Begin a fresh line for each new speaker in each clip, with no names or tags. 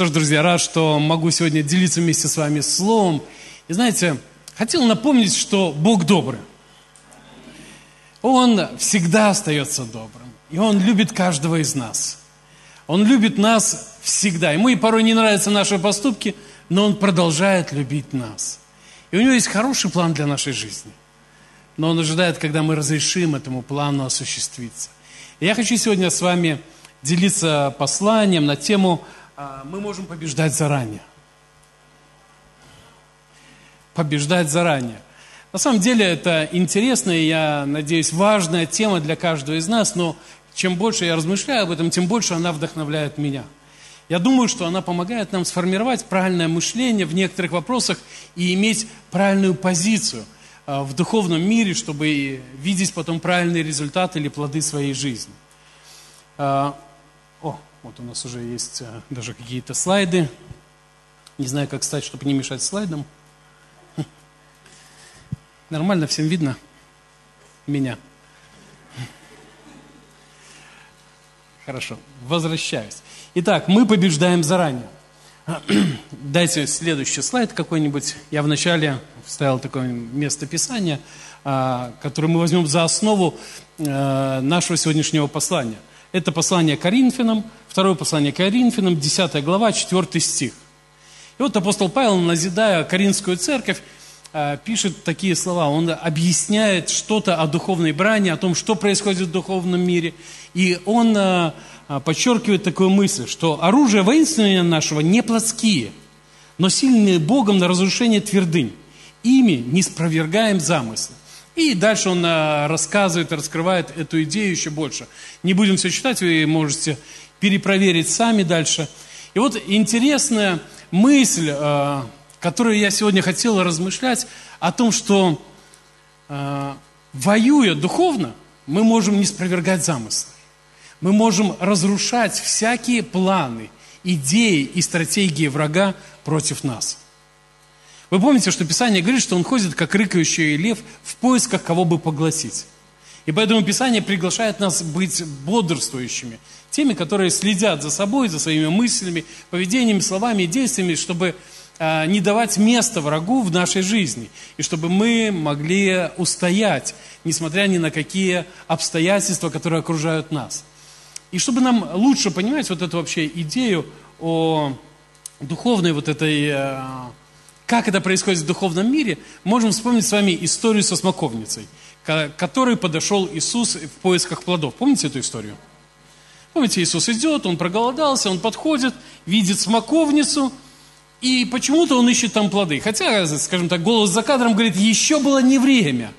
Что ж, друзья, рад, что могу сегодня делиться вместе с вами словом. И знаете, хотел напомнить, что Бог добрый. Он всегда остается добрым. И Он любит каждого из нас. Он любит нас всегда. Ему и порой не нравятся наши поступки, но Он продолжает любить нас. И у Него есть хороший план для нашей жизни. Но Он ожидает, когда мы разрешим этому плану осуществиться. И я хочу сегодня с вами делиться посланием на тему «Мы можем побеждать заранее». Побеждать заранее. На самом деле это интересная, я надеюсь, важная тема для каждого из нас, но чем больше я размышляю об этом, тем больше она вдохновляет меня. Я думаю, что она помогает нам сформировать правильное мышление в некоторых вопросах и иметь правильную позицию а, в духовном мире, чтобы видеть потом правильные результаты или плоды своей жизни. А, о, вот у нас уже есть а, даже какие-то слайды. Не знаю, как стать, чтобы не мешать слайдам. Нормально всем видно меня? Хорошо, возвращаюсь. Итак, мы побеждаем заранее. Дайте следующий слайд какой-нибудь. Я вначале вставил такое место Писания, а, которое мы возьмем за основу а, нашего сегодняшнего послания. Это послание Коринфянам, второе послание Коринфянам, 10 глава, 4 стих. И вот апостол Павел, назидая Коринфскую церковь, Э, пишет такие слова, он объясняет что-то о духовной брани, о том, что происходит в духовном мире. И он э, э, подчеркивает такую мысль, что оружие воинствования нашего не плотские, но сильные Богом на разрушение твердынь. Ими не спровергаем замыслы. И дальше он рассказывает, раскрывает эту идею еще больше. Не будем все читать, вы можете перепроверить сами дальше. И вот интересная мысль которую я сегодня хотел размышлять, о том, что э, воюя духовно, мы можем не спровергать замыслы. Мы можем разрушать всякие планы, идеи и стратегии врага против нас. Вы помните, что Писание говорит, что он ходит, как рыкающий лев, в поисках кого бы поглотить. И поэтому Писание приглашает нас быть бодрствующими, теми, которые следят за собой, за своими мыслями, поведениями, словами и действиями, чтобы а, не давать места врагу в нашей жизни, и чтобы мы могли устоять, несмотря ни на какие обстоятельства, которые окружают нас. И чтобы нам лучше понимать вот эту вообще идею о духовной вот этой, а, как это происходит в духовном мире, можем вспомнить с вами историю со смоковницей, к которой подошел Иисус в поисках плодов. Помните эту историю? Помните, Иисус идет, он проголодался, он подходит, видит смоковницу – и почему-то он ищет там плоды. Хотя, скажем так, голос за кадром говорит, еще было не время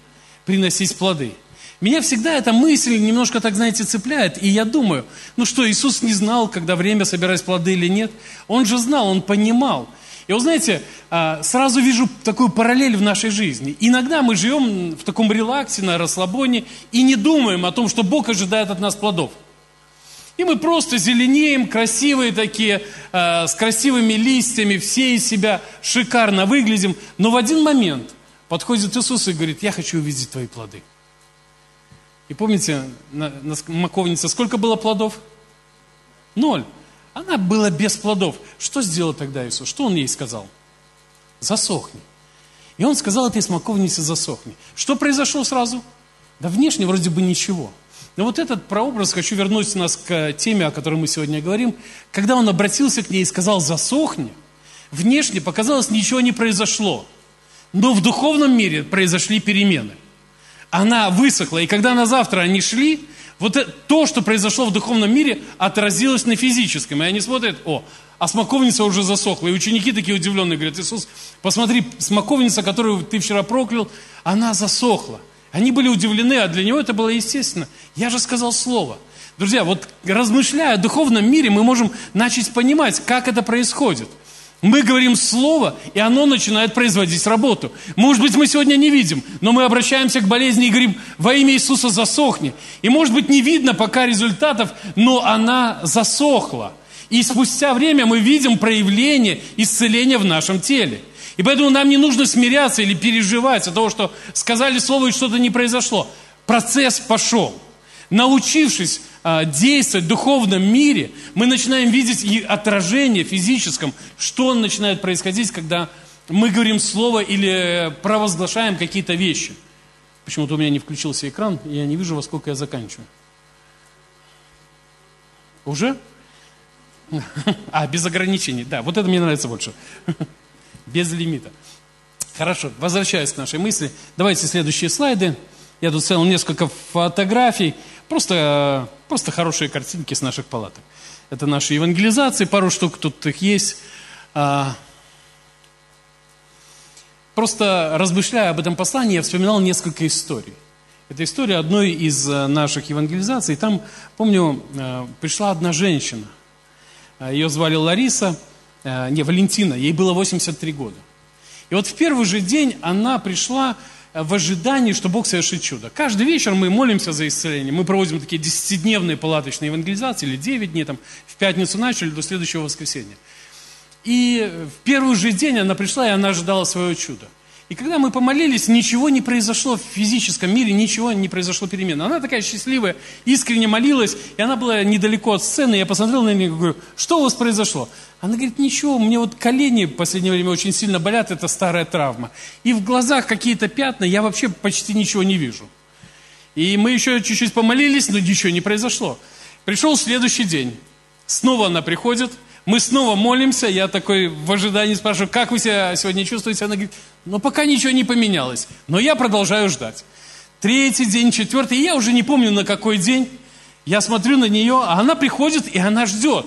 приносить плоды. Меня всегда эта мысль немножко, так знаете, цепляет. И я думаю, ну что, Иисус не знал, когда время собирать плоды или нет? Он же знал, он понимал. И вот знаете, а, сразу вижу такую параллель в нашей жизни. Иногда мы живем в таком релаксе, на расслабоне и не думаем о том, что Бог ожидает от нас плодов. И мы просто зеленеем, красивые такие, э, с красивыми листьями, все из себя шикарно выглядим. Но в один момент подходит Иисус и говорит, я хочу увидеть твои плоды. И помните, на, на маковнице сколько было плодов? Ноль. Она была без плодов. Что сделал тогда Иисус? Что Он ей сказал? Засохни. И Он сказал этой смоковнице засохни. Что произошло сразу? Да внешне вроде бы ничего. Но вот этот прообраз, хочу вернуть нас к теме, о которой мы сегодня говорим. Когда он обратился к ней и сказал «засохни», внешне показалось, ничего не произошло. Но в духовном мире произошли перемены. Она высохла, и когда на завтра они шли, вот то, что произошло в духовном мире, отразилось на физическом. И они смотрят, о, а смоковница уже засохла. И ученики такие удивленные говорят, Иисус, посмотри, смоковница, которую ты вчера проклял, она засохла. Они были удивлены, а для него это было естественно. Я же сказал слово. Друзья, вот размышляя о духовном мире, мы можем начать понимать, как это происходит. Мы говорим слово, и оно начинает производить работу. Может быть, мы сегодня не видим, но мы обращаемся к болезни и говорим, во имя Иисуса засохни. И может быть, не видно пока результатов, но она засохла. И спустя время мы видим проявление исцеления в нашем теле. И поэтому нам не нужно смиряться или переживать от того, что сказали слово и что-то не произошло. Процесс пошел. Научившись действовать в духовном мире, мы начинаем видеть и отражение физическом, что начинает происходить, когда мы говорим слово или провозглашаем какие-то вещи. Почему-то у меня не включился экран, и я не вижу, во сколько я заканчиваю. Уже? А, без ограничений. Да, вот это мне нравится больше. Без лимита. Хорошо, возвращаясь к нашей мысли. Давайте следующие слайды. Я тут целил несколько фотографий. Просто, просто хорошие картинки с наших палаток. Это наши евангелизации, пару штук тут их есть. А, просто размышляя об этом послании, я вспоминал несколько историй. Это история одной из э, наших евангелизаций. Там, помню, э, пришла одна женщина. Э, Ее звали Лариса, не, Валентина, ей было 83 года. И вот в первый же день она пришла в ожидании, что Бог совершит чудо. Каждый вечер мы молимся за исцеление. Мы проводим такие десятидневные палаточные евангелизации, или 9 дней, там, в пятницу начали до следующего воскресенья. И в первый же день она пришла, и она ожидала свое чудо. И когда мы помолились, ничего не произошло в физическом мире, ничего не произошло перемен. Она такая счастливая, искренне молилась, и она была недалеко от сцены. Я посмотрел на нее и говорю, что у вас произошло? Она говорит, ничего, мне вот колени в последнее время очень сильно болят, это старая травма. И в глазах какие-то пятна, я вообще почти ничего не вижу. И мы еще чуть-чуть помолились, но ничего не произошло. Пришел следующий день. Снова она приходит, мы снова молимся, я такой в ожидании спрашиваю, как вы себя сегодня чувствуете? Она говорит, ну пока ничего не поменялось, но я продолжаю ждать. Третий день, четвертый, я уже не помню на какой день. Я смотрю на нее, а она приходит, и она ждет.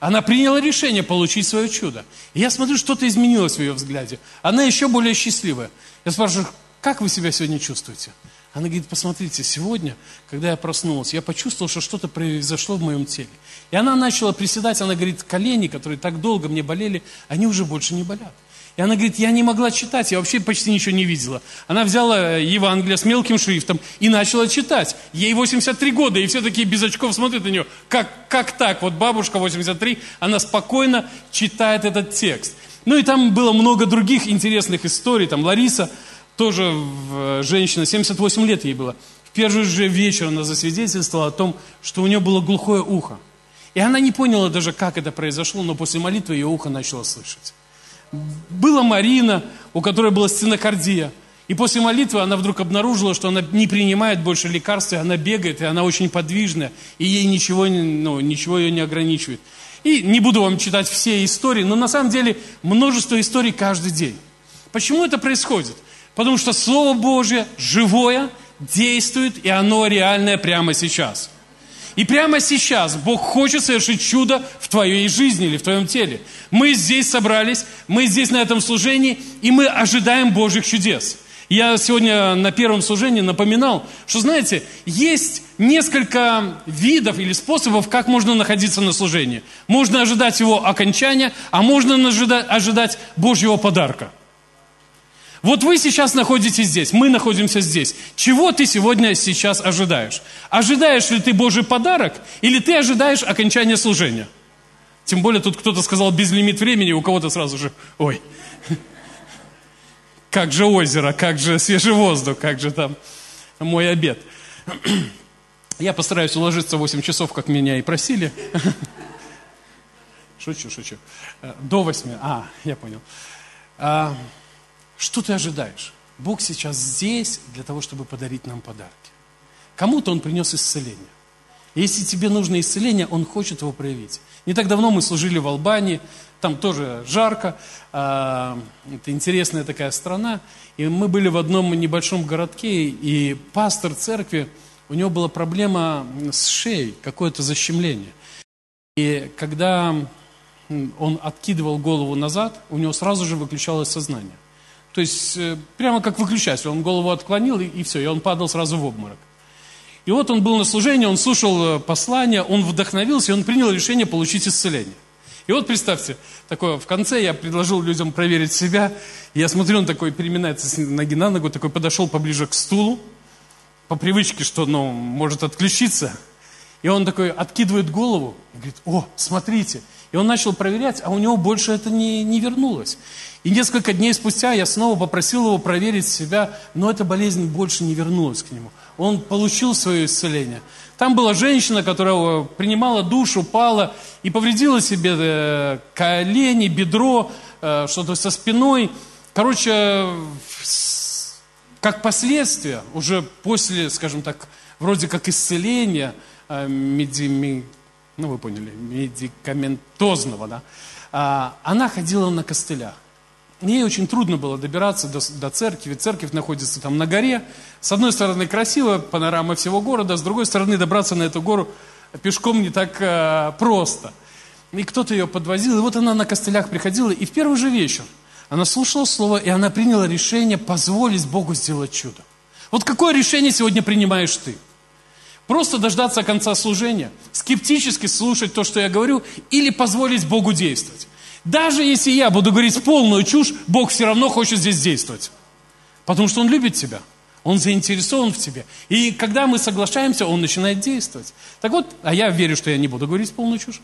Она приняла решение получить свое чудо. И я смотрю, что-то изменилось в ее взгляде. Она еще более счастливая. Я спрашиваю, как вы себя сегодня чувствуете? Она говорит, посмотрите, сегодня, когда я проснулась, я почувствовала, что что-то произошло в моем теле. И она начала приседать, она говорит, колени, которые так долго мне болели, они уже больше не болят. И она говорит, я не могла читать, я вообще почти ничего не видела. Она взяла Евангелие с мелким шрифтом и начала читать. Ей 83 года, и все такие без очков смотрят на нее. Как, как так? Вот бабушка 83, она спокойно читает этот текст. Ну и там было много других интересных историй. Там Лариса, тоже женщина, 78 лет ей было. В первый же вечер она засвидетельствовала о том, что у нее было глухое ухо. И она не поняла даже, как это произошло, но после молитвы ее ухо начало слышать. Была Марина, у которой была стенокардия. И после молитвы она вдруг обнаружила, что она не принимает больше лекарств, и она бегает, и она очень подвижная, и ей ничего, ну, ничего ее не ограничивает. И не буду вам читать все истории, но на самом деле множество историй каждый день. Почему это происходит? Потому что Слово Божье живое, действует, и оно реальное прямо сейчас. И прямо сейчас Бог хочет совершить чудо в твоей жизни или в твоем теле. Мы здесь собрались, мы здесь на этом служении, и мы ожидаем Божьих чудес. Я сегодня на первом служении напоминал, что, знаете, есть несколько видов или способов, как можно находиться на служении. Можно ожидать его окончания, а можно ожидать Божьего подарка. Вот вы сейчас находитесь здесь, мы находимся здесь. Чего ты сегодня сейчас ожидаешь? Ожидаешь ли ты Божий подарок или ты ожидаешь окончания служения? Тем более тут кто-то сказал безлимит времени, у кого-то сразу же, ой, как же озеро, как же свежий воздух, как же там мой обед. Я постараюсь уложиться в 8 часов, как меня и просили. Шучу, шучу. До 8. А, я понял. Что ты ожидаешь? Бог сейчас здесь для того, чтобы подарить нам подарки. Кому-то Он принес исцеление. Если тебе нужно исцеление, Он хочет его проявить. Не так давно мы служили в Албании, там тоже жарко, а, это интересная такая страна. И мы были в одном небольшом городке, и пастор церкви, у него была проблема с шеей, какое-то защемление. И когда он откидывал голову назад, у него сразу же выключалось сознание. То есть э, прямо как выключатель. Он голову отклонил, и, и все, и он падал сразу в обморок. И вот он был на служении, он слушал э, послание, он вдохновился, и он принял решение получить исцеление. И вот представьте, такое, в конце я предложил людям проверить себя. Я смотрю, он такой переминается с ноги на ногу, такой подошел поближе к стулу, по привычке, что, ну, может отключиться. И он такой откидывает голову и говорит, о, смотрите, И он начал проверять, а у него больше это не, не вернулось. И несколько дней спустя я снова попросил его проверить себя, но эта болезнь больше не вернулась к нему. Он получил свое исцеление. Там была женщина, которая принимала душ, упала и повредила себе э, колени, бедро, э, что-то со спиной. Короче, как последствие, уже после, скажем так, вроде как исцеления, э, меди, ну вы поняли, медикаментозного, да, а, она ходила на костылях. Ей очень трудно было добираться до, до церкви. Церковь находится там на горе. С одной стороны красиво, панорама всего города, с другой стороны добраться на эту гору пешком не так э, просто. И кто-то ее подвозил, и вот она на костылях приходила, и в первый же вечер она слушала слово, и она приняла решение позволить Богу сделать чудо. Вот какое решение сегодня принимаешь ты? Просто дождаться конца служения, скептически слушать то, что я говорю, или позволить Богу действовать. Даже если я буду говорить полную чушь, Бог все равно хочет здесь действовать. Потому что Он любит тебя. Он заинтересован в тебе. И когда мы соглашаемся, Он начинает действовать. Так вот, а я верю, что я не буду говорить полную чушь.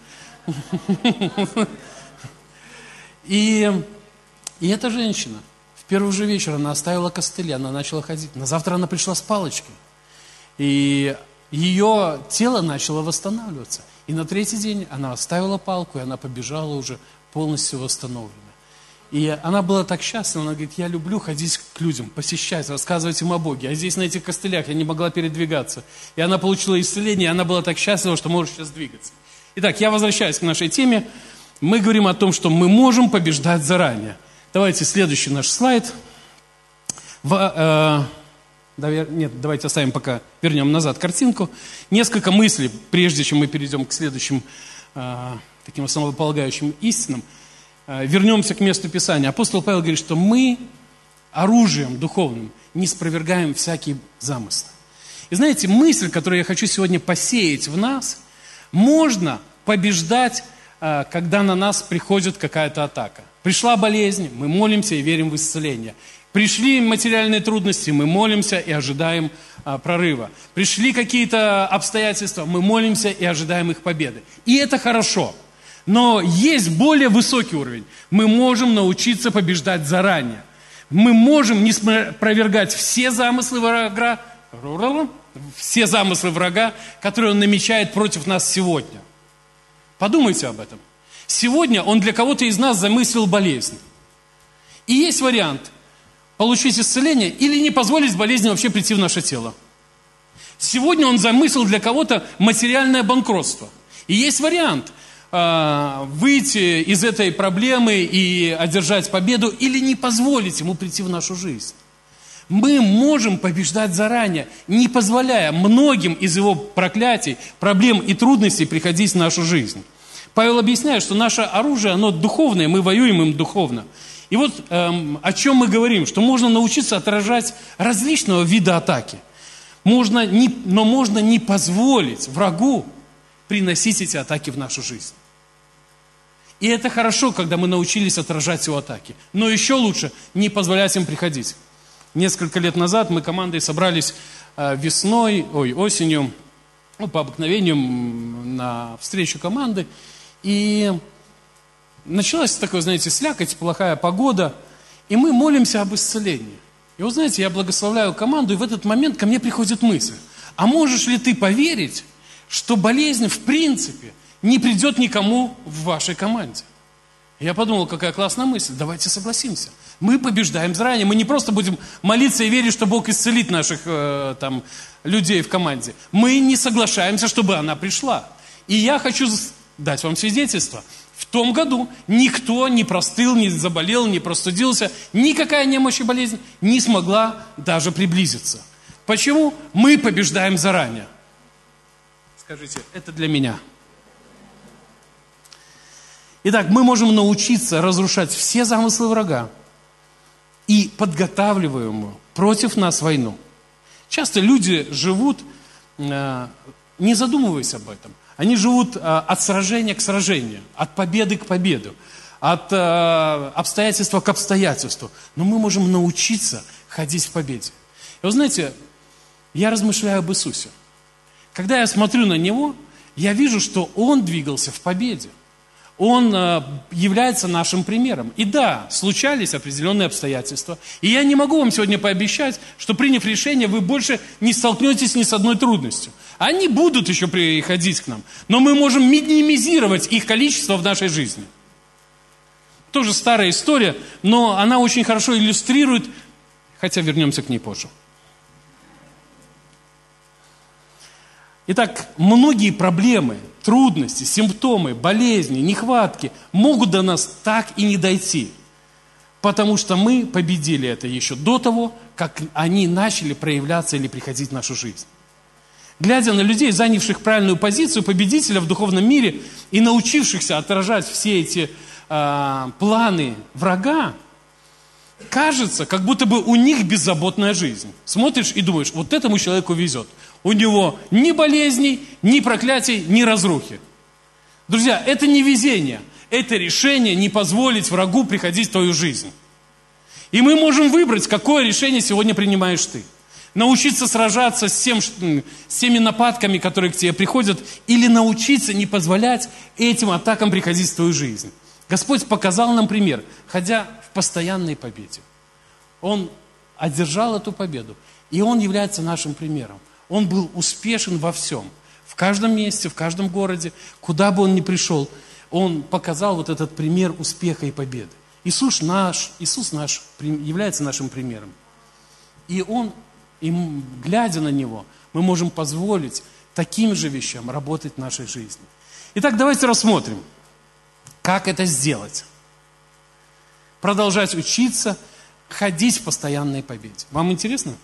И, и эта женщина, в первый же вечер она оставила костыли, она начала ходить. На завтра она пришла с палочкой. И ее тело начало восстанавливаться. И на третий день она оставила палку, и она побежала уже полностью восстановлена. И она была так счастлива, она говорит, я люблю ходить к людям, посещать, рассказывать им о Боге. А здесь на этих костылях я не могла передвигаться. И она получила исцеление, и она была так счастлива, что может сейчас двигаться. Итак, я возвращаюсь к нашей теме. Мы говорим о том, что мы можем побеждать заранее. Давайте следующий наш слайд. В, э, нет, давайте оставим пока, вернем назад картинку. Несколько мыслей, прежде чем мы перейдем к следующим э, таким основополагающим истинам. Э, вернемся к месту Писания. Апостол Павел говорит, что мы оружием духовным не спровергаем всякие замыслы. И знаете, мысль, которую я хочу сегодня посеять в нас, можно побеждать, э, когда на нас приходит какая-то атака. Пришла болезнь, мы молимся и верим в исцеление. Пришли материальные трудности, мы молимся и ожидаем а, прорыва. Пришли какие-то обстоятельства, мы молимся и ожидаем их победы. И это хорошо. Но есть более высокий уровень. Мы можем научиться побеждать заранее. Мы можем не опровергать все замыслы врага, все замыслы врага, которые он намечает против нас сегодня. Подумайте об этом. Сегодня он для кого-то из нас замыслил болезнь. И есть вариант получить исцеление или не позволить болезни вообще прийти в наше тело. Сегодня он замыслил для кого-то материальное банкротство. И есть вариант э, выйти из этой проблемы и одержать победу или не позволить ему прийти в нашу жизнь. Мы можем побеждать заранее, не позволяя многим из его проклятий, проблем и трудностей приходить в нашу жизнь. Павел объясняет, что наше оружие, оно духовное, мы воюем им духовно. И вот эм, о чем мы говорим, что можно научиться отражать различного вида атаки. Можно не, но можно не позволить врагу приносить эти атаки в нашу жизнь. И это хорошо, когда мы научились отражать его атаки. Но еще лучше не позволять им приходить. Несколько лет назад мы командой собрались э, весной, ой, осенью, ну, по обыкновению на встречу команды. И началась такая, знаете, слякоть, плохая погода, и мы молимся об исцелении. И вот знаете, я благословляю команду, и в этот момент ко мне приходит мысль, а можешь ли ты поверить, что болезнь в принципе не придет никому в вашей команде? Я подумал, какая классная мысль, давайте согласимся. Мы побеждаем заранее, мы не просто будем молиться и верить, что Бог исцелит наших э, там, людей в команде. Мы не соглашаемся, чтобы она пришла. И я хочу дать вам свидетельство – том году никто не простыл, не заболел, не простудился, никакая немощь и болезнь не смогла даже приблизиться. Почему? Мы побеждаем заранее. Скажите, это для меня. Итак, мы можем научиться разрушать все замыслы врага и подготавливаемую против нас войну. Часто люди живут, э, не задумываясь об этом. Они живут а, от сражения к сражению, от победы к победе, от а, обстоятельства к обстоятельству. Но мы можем научиться ходить в победе. И вы знаете, я размышляю об Иисусе. Когда я смотрю на Него, я вижу, что Он двигался в победе. Он э, является нашим примером. И да, случались определенные обстоятельства. И я не могу вам сегодня пообещать, что приняв решение, вы больше не столкнетесь ни с одной трудностью. Они будут еще приходить к нам, но мы можем минимизировать их количество в нашей жизни. Тоже старая история, но она очень хорошо иллюстрирует, хотя вернемся к ней позже. Итак, многие проблемы, трудности, симптомы, болезни, нехватки могут до нас так и не дойти, потому что мы победили это еще до того, как они начали проявляться или приходить в нашу жизнь. Глядя на людей, занявших правильную позицию победителя в духовном мире и научившихся отражать все эти э, планы врага, кажется, как будто бы у них беззаботная жизнь. Смотришь и думаешь, вот этому человеку везет. У него ни болезней, ни проклятий, ни разрухи. Друзья, это не везение, это решение не позволить врагу приходить в твою жизнь. И мы можем выбрать, какое решение сегодня принимаешь ты. Научиться сражаться с, тем, с теми нападками, которые к тебе приходят, или научиться не позволять этим атакам приходить в твою жизнь. Господь показал нам пример, ходя постоянной победе. Он одержал эту победу, и он является нашим примером. Он был успешен во всем. В каждом месте, в каждом городе, куда бы он ни пришел, он показал вот этот пример успеха и победы. Иисус наш, Иисус наш является нашим примером. И он, и глядя на него, мы можем позволить таким же вещам работать в нашей жизни. Итак, давайте рассмотрим, как это сделать продолжать учиться, ходить в постоянной победе. Вам интересно?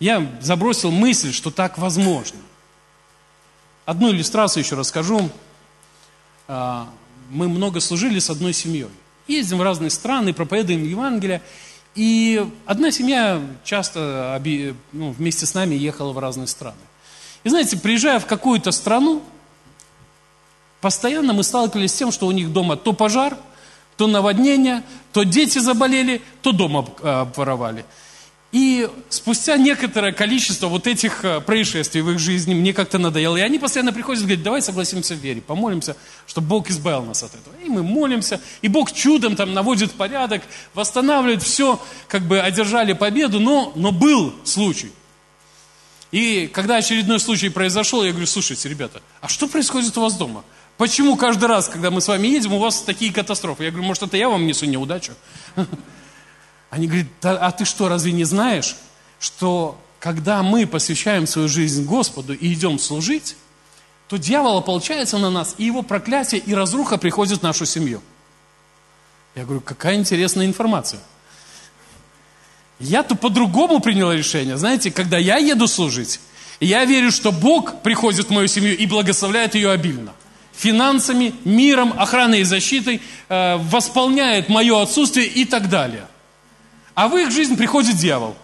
Я забросил мысль, что так возможно. Одну иллюстрацию еще расскажу. А, мы много служили с одной семьей. Ездим в разные страны, проповедуем Евангелие. И одна семья часто ну, вместе с нами ехала в разные страны. И знаете, приезжая в какую-то страну, постоянно мы сталкивались с тем, что у них дома то пожар – то наводнение, то дети заболели, то дома обворовали. И спустя некоторое количество вот этих э, происшествий в их жизни мне как-то надоело. И они постоянно приходят и говорят, давай согласимся в вере, помолимся, чтобы Бог избавил нас от этого. И мы молимся, и Бог чудом там наводит порядок, восстанавливает все, как бы одержали победу, но, но был случай. И когда очередной случай произошел, я говорю, слушайте, ребята, а что происходит у вас дома? Почему каждый раз, когда мы с вами едем, у вас такие катастрофы? Я говорю, может, это я вам несу неудачу? Они говорят, а ты что, разве не знаешь, что когда мы посвящаем свою жизнь Господу и идем служить, то дьявол ополчается на нас, и его проклятие и разруха приходит в нашу семью. Я говорю, какая интересная информация. Я-то по-другому принял решение. Знаете, когда я еду служить, я верю, что Бог приходит в мою семью и благословляет ее обильно финансами, миром, охраной и защитой, э, восполняет мое отсутствие и так далее. А в их жизнь приходит дьявол.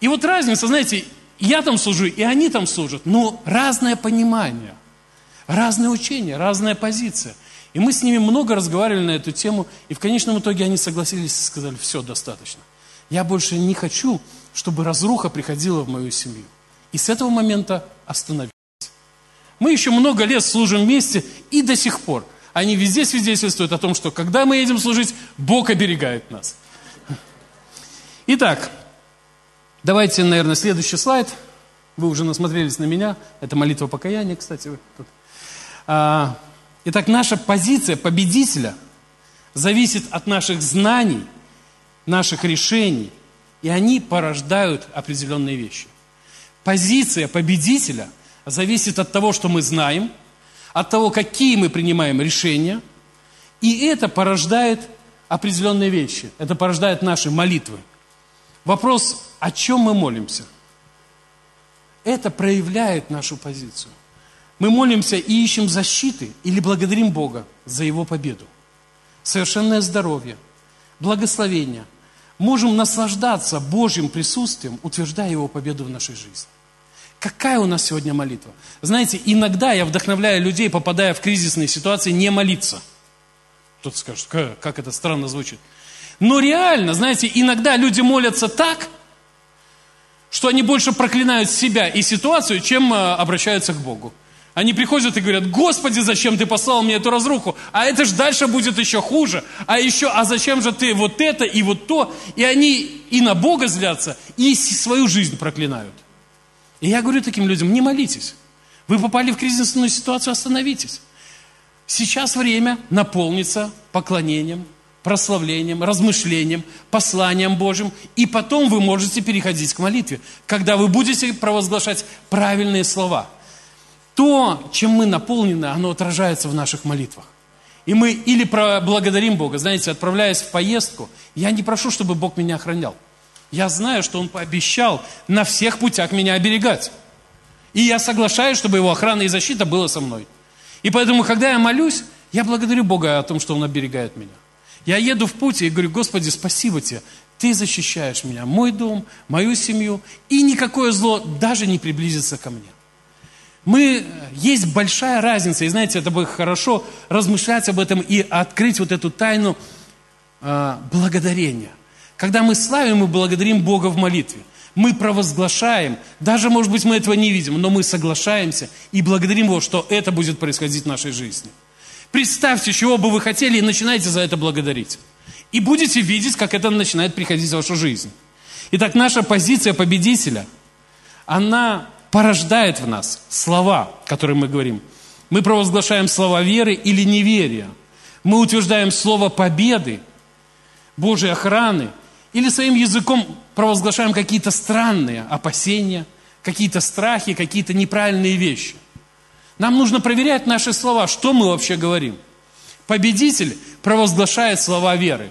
И вот разница, знаете, я там служу, и они там служат, но разное понимание, разное учение, разная позиция. И мы с ними много разговаривали на эту тему, и в конечном итоге они согласились и сказали, все, достаточно. Я больше не хочу, чтобы разруха приходила в мою семью. И с этого момента остановились. Мы еще много лет служим вместе и до сих пор. Они везде свидетельствуют о том, что когда мы едем служить, Бог оберегает нас. Итак, давайте, наверное, следующий слайд. Вы уже насмотрелись на меня. Это молитва покаяния, кстати. А, итак, наша позиция победителя зависит от наших знаний, наших решений, и они порождают определенные вещи. Позиция победителя – зависит от того, что мы знаем, от того, какие мы принимаем решения, и это порождает определенные вещи. Это порождает наши молитвы. Вопрос, о чем мы молимся? Это проявляет нашу позицию. Мы молимся и ищем защиты или благодарим Бога за Его победу. Совершенное здоровье, благословение. Можем наслаждаться Божьим присутствием, утверждая Его победу в нашей жизни. Какая у нас сегодня молитва? Знаете, иногда я вдохновляю людей, попадая в кризисные ситуации, не молиться. Кто-то скажет, как, это странно звучит. Но реально, знаете, иногда люди молятся так, что они больше проклинают себя и ситуацию, чем э, обращаются к Богу. Они приходят и говорят, Господи, зачем ты послал мне эту разруху? А это же дальше будет еще хуже. А еще, а зачем же ты вот это и вот то? И они и на Бога злятся, и свою жизнь проклинают. И я говорю таким людям, не молитесь. Вы попали в кризисную ситуацию, остановитесь. Сейчас время наполниться поклонением, прославлением, размышлением, посланием Божьим, и потом вы можете переходить к молитве, когда вы будете провозглашать правильные слова. То, чем мы наполнены, оно отражается в наших молитвах. И мы или благодарим Бога, знаете, отправляясь в поездку, я не прошу, чтобы Бог меня охранял. Я знаю, что Он пообещал на всех путях меня оберегать. И я соглашаюсь, чтобы Его охрана и защита была со мной. И поэтому, когда я молюсь, я благодарю Бога о том, что Он оберегает меня. Я еду в путь и говорю, Господи, спасибо Тебе. Ты защищаешь меня, мой дом, мою семью, и никакое зло даже не приблизится ко мне. Мы, есть большая разница, и знаете, это бы хорошо размышлять об этом и открыть вот эту тайну э, благодарения. Когда мы славим и благодарим Бога в молитве, мы провозглашаем, даже, может быть, мы этого не видим, но мы соглашаемся и благодарим Его, что это будет происходить в нашей жизни. Представьте, чего бы вы хотели, и начинайте за это благодарить. И будете видеть, как это начинает приходить в вашу жизнь. Итак, наша позиция победителя, она порождает в нас слова, которые мы говорим. Мы провозглашаем слова веры или неверия. Мы утверждаем слово победы, Божьей охраны – или своим языком провозглашаем какие-то странные опасения, какие-то страхи, какие-то неправильные вещи. Нам нужно проверять наши слова, что мы вообще говорим. Победитель провозглашает слова веры.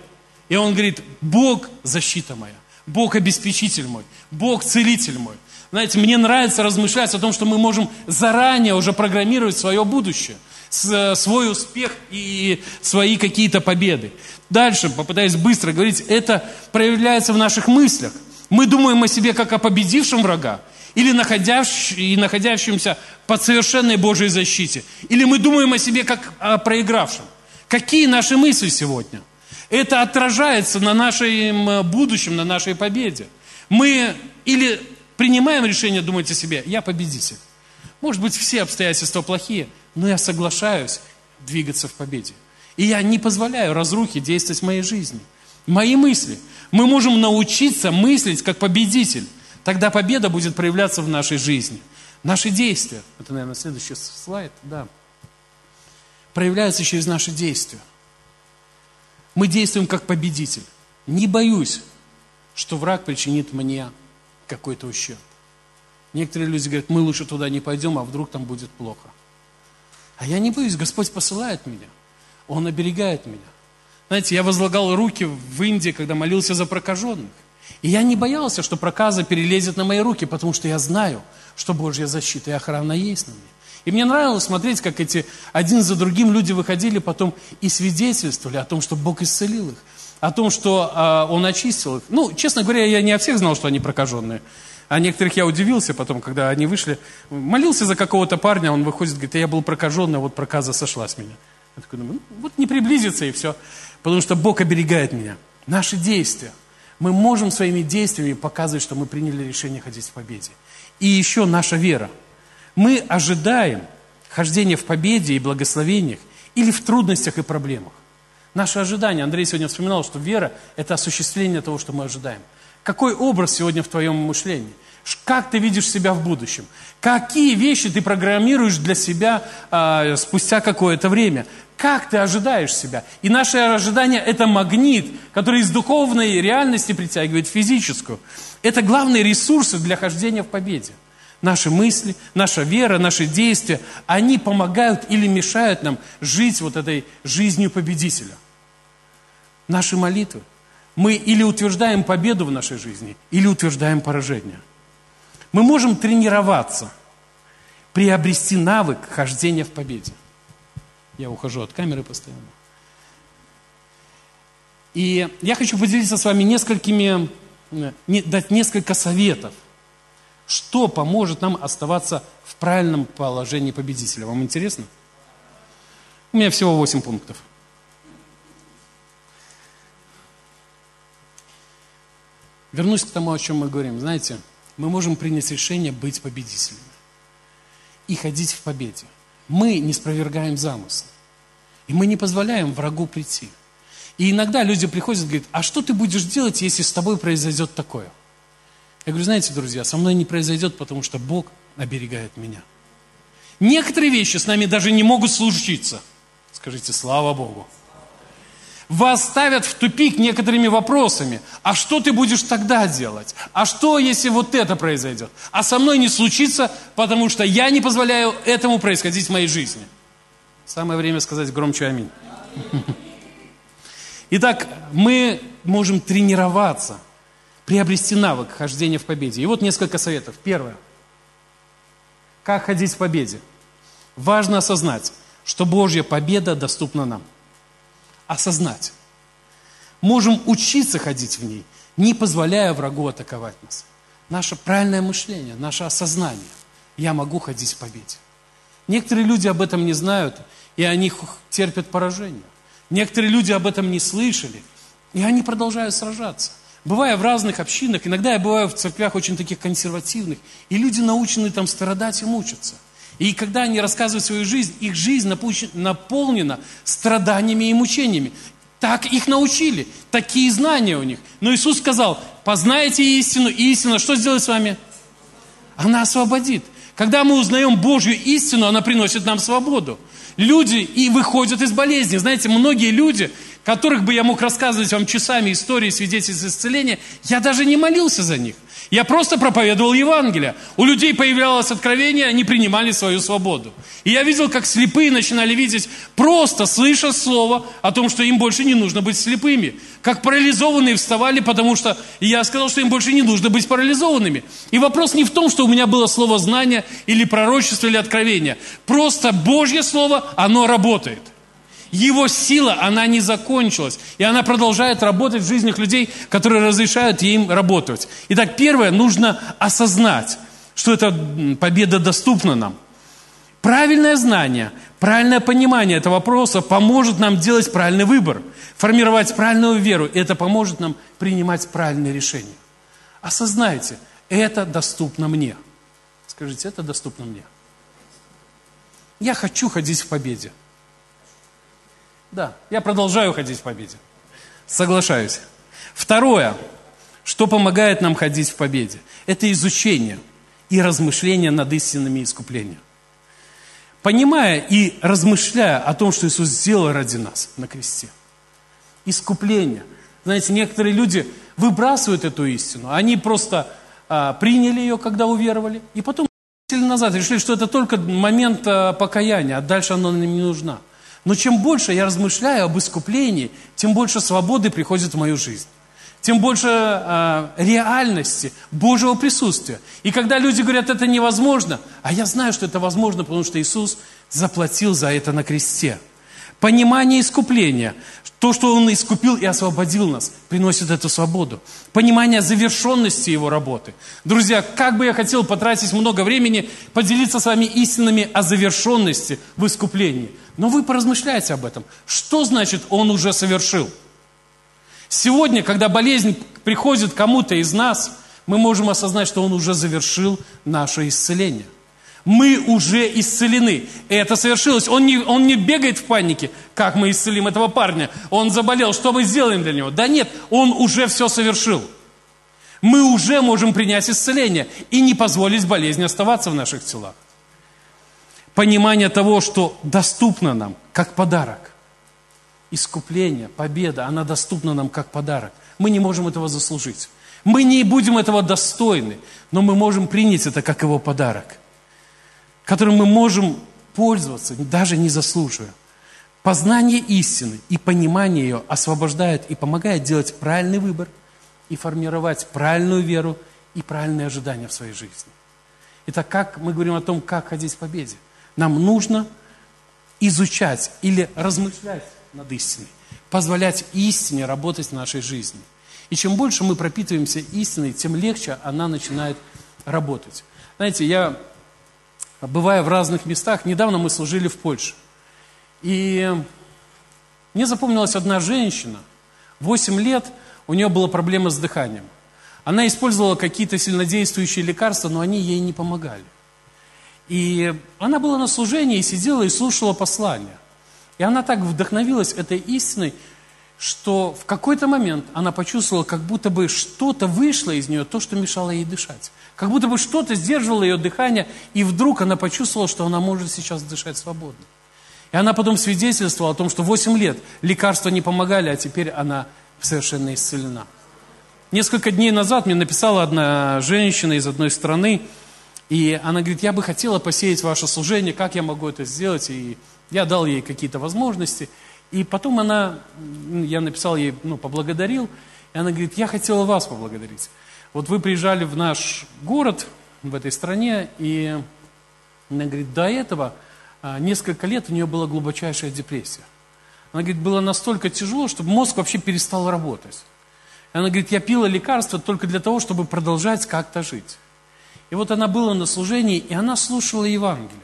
И он говорит, Бог защита моя, Бог обеспечитель мой, Бог целитель мой. Знаете, мне нравится размышлять о том, что мы можем заранее уже программировать свое будущее, свой успех и свои какие-то победы. Дальше, попытаясь быстро говорить, это проявляется в наших мыслях. Мы думаем о себе как о победившем врага, или находящемся под совершенной Божьей защите, или мы думаем о себе как о проигравшем. Какие наши мысли сегодня? Это отражается на нашем будущем, на нашей победе. Мы или принимаем решение думать о себе, я победитель. Может быть, все обстоятельства плохие, но я соглашаюсь двигаться в победе. И я не позволяю разрухе действовать в моей жизни. Мои мысли. Мы можем научиться мыслить как победитель. Тогда победа будет проявляться в нашей жизни. Наши действия, это, наверное, следующий слайд, да, проявляются через наши действия. Мы действуем как победитель. Не боюсь, что враг причинит мне какой-то ущерб. Некоторые люди говорят, мы лучше туда не пойдем, а вдруг там будет плохо. А я не боюсь, Господь посылает меня. Он оберегает меня. Знаете, я возлагал руки в Индии, когда молился за прокаженных. И я не боялся, что проказа перелезет на мои руки, потому что я знаю, что Божья защита и охрана есть на мне. И мне нравилось смотреть, как эти один за другим люди выходили потом и свидетельствовали о том, что Бог исцелил их, о том, что э, Он очистил их. Ну, честно говоря, я не о всех знал, что они прокаженные. А некоторых я удивился потом, когда они вышли. Молился за какого-то парня, он выходит, говорит, я был прокаженный, а вот проказа сошла с меня. Я такой думаю, ну, вот не приблизиться и все. Потому что Бог оберегает меня. Наши действия. Мы можем своими действиями показывать, что мы приняли решение ходить в победе. И еще наша вера. Мы ожидаем хождения в победе и благословениях или в трудностях и проблемах. Наше ожидание, Андрей сегодня вспоминал, что вера – это осуществление того, что мы ожидаем. Какой образ сегодня в твоем мышлении? Как ты видишь себя в будущем? Какие вещи ты программируешь для себя э, спустя какое-то время? Как ты ожидаешь себя? И наше ожидание – это магнит, который из духовной реальности притягивает физическую. Это главные ресурсы для хождения в победе. Наши мысли, наша вера, наши действия, они помогают или мешают нам жить вот этой жизнью победителя. Наши молитвы. Мы или утверждаем победу в нашей жизни, или утверждаем поражение. Мы можем тренироваться, приобрести навык хождения в победе. Я ухожу от камеры постоянно. И я хочу поделиться с вами несколькими, э, дать несколько советов, что поможет нам оставаться в правильном положении победителя. Вам интересно? У меня всего 8 пунктов. Вернусь к тому, о чем мы говорим. Знаете, мы можем принять решение быть победителями. и ходить в победе. Мы не спровергаем замысл. И мы не позволяем врагу прийти. И иногда люди приходят и говорят, а что ты будешь делать, если с тобой произойдет такое? Я говорю, знаете, друзья, со мной не произойдет, потому что Бог оберегает меня. Некоторые вещи с нами даже не могут случиться. Скажите, слава Богу. Вас ставят в тупик некоторыми вопросами. А что ты будешь тогда делать? А что, если вот это произойдет? А со мной не случится, потому что я не позволяю этому происходить в моей жизни. Самое время сказать громче аминь. Итак, мы можем тренироваться, приобрести навык хождения в победе. И вот несколько советов. Первое. Как ходить в победе? Важно осознать, что Божья победа доступна нам – осознать. Можем учиться ходить в ней, не позволяя врагу атаковать нас. Наше правильное мышление, наше осознание. Я могу ходить в победе. Некоторые люди об этом не знают, и они терпят поражение. Некоторые люди об этом не слышали, и они продолжают сражаться. Бывая в разных общинах, иногда я бываю в церквях очень таких консервативных, и люди научены там страдать и мучиться – и когда они рассказывают свою жизнь, их жизнь наполнена страданиями и мучениями. Так их научили, такие знания у них. Но Иисус сказал, познайте истину, и истина что сделает с вами? Она освободит. Когда мы узнаем Божью истину, она приносит нам свободу. Люди и выходят из болезни. Знаете, многие люди, которых бы я мог рассказывать вам часами истории свидетельств исцеления, я даже не молился за них. Я просто проповедовал Евангелие. У людей появлялось откровение, они принимали свою свободу. И я видел, как слепые начинали видеть, просто слыша слово о том, что им больше не нужно быть слепыми. Как парализованные вставали, потому что я сказал, что им больше не нужно быть парализованными. И вопрос не в том, что у меня было слово знания или пророчество или откровение. Просто Божье слово, оно работает. Его сила, она не закончилась. И она продолжает работать в жизнях людей, которые разрешают им работать. Итак, первое, нужно осознать, что эта победа доступна нам. Правильное знание, правильное понимание этого вопроса поможет нам делать правильный выбор, формировать правильную веру. И это поможет нам принимать правильные решения. Осознайте, это доступно мне. Скажите, это доступно мне. Я хочу ходить в победе. Да, я продолжаю ходить в победе. Соглашаюсь. Второе, что помогает нам ходить в победе, это изучение и размышление над истинными искупления. Понимая и размышляя о том, что Иисус сделал ради нас на кресте. Искупление. Знаете, некоторые люди выбрасывают эту истину. Они просто а, приняли ее, когда уверовали, и потом назад решили, что это только момент а, покаяния, а дальше она нам не нужна. Но чем больше я размышляю об искуплении, тем больше свободы приходит в мою жизнь. Тем больше э, реальности Божьего присутствия. И когда люди говорят, это невозможно, а я знаю, что это возможно, потому что Иисус заплатил за это на кресте. Понимание искупления, то, что Он искупил и освободил нас, приносит эту свободу. Понимание завершенности Его работы. Друзья, как бы я хотел потратить много времени, поделиться с вами истинами о завершенности в искуплении. Но вы поразмышляйте об этом. Что значит «Он уже совершил»? Сегодня, когда болезнь приходит кому-то из нас, мы можем осознать, что Он уже завершил наше исцеление. Мы уже исцелены. Это совершилось. Он не, он не бегает в панике, как мы исцелим этого парня. Он заболел, что мы сделаем для него? Да нет, он уже все совершил. Мы уже можем принять исцеление и не позволить болезни оставаться в наших телах понимание того, что доступно нам как подарок. Искупление, победа, она доступна нам как подарок. Мы не можем этого заслужить. Мы не будем этого достойны, но мы можем принять это как его подарок, которым мы можем пользоваться, даже не заслуживая. Познание истины и понимание ее освобождает и помогает делать правильный выбор и формировать правильную веру и правильные ожидания в своей жизни. Итак, как мы говорим о том, как ходить в победе? Нам нужно изучать или размышлять над истиной, позволять истине работать в нашей жизни. И чем больше мы пропитываемся истиной, тем легче она начинает работать. Знаете, я, бывая в разных местах, недавно мы служили в Польше. И мне запомнилась одна женщина, 8 лет, у нее была проблема с дыханием. Она использовала какие-то сильнодействующие лекарства, но они ей не помогали. И она была на служении сидела и слушала послание. И она так вдохновилась этой истиной, что в какой-то момент она почувствовала, как будто бы что-то вышло из нее, то, что мешало ей дышать. Как будто бы что-то сдерживало ее дыхание, и вдруг она почувствовала, что она может сейчас дышать свободно. И она потом свидетельствовала о том, что 8 лет лекарства не помогали, а теперь она совершенно исцелена. Несколько дней назад мне написала одна женщина из одной страны, и она говорит, я бы хотела посеять ваше служение, как я могу это сделать? И я дал ей какие-то возможности. И потом она, я написал ей, ну, поблагодарил, и она говорит, я хотела вас поблагодарить. Вот вы приезжали в наш город, в этой стране, и она говорит, до этого а, несколько лет у нее была глубочайшая депрессия. Она говорит, было настолько тяжело, что мозг вообще перестал работать. Она говорит, я пила лекарства только для того, чтобы продолжать как-то жить. И вот она была на служении, и она слушала Евангелие,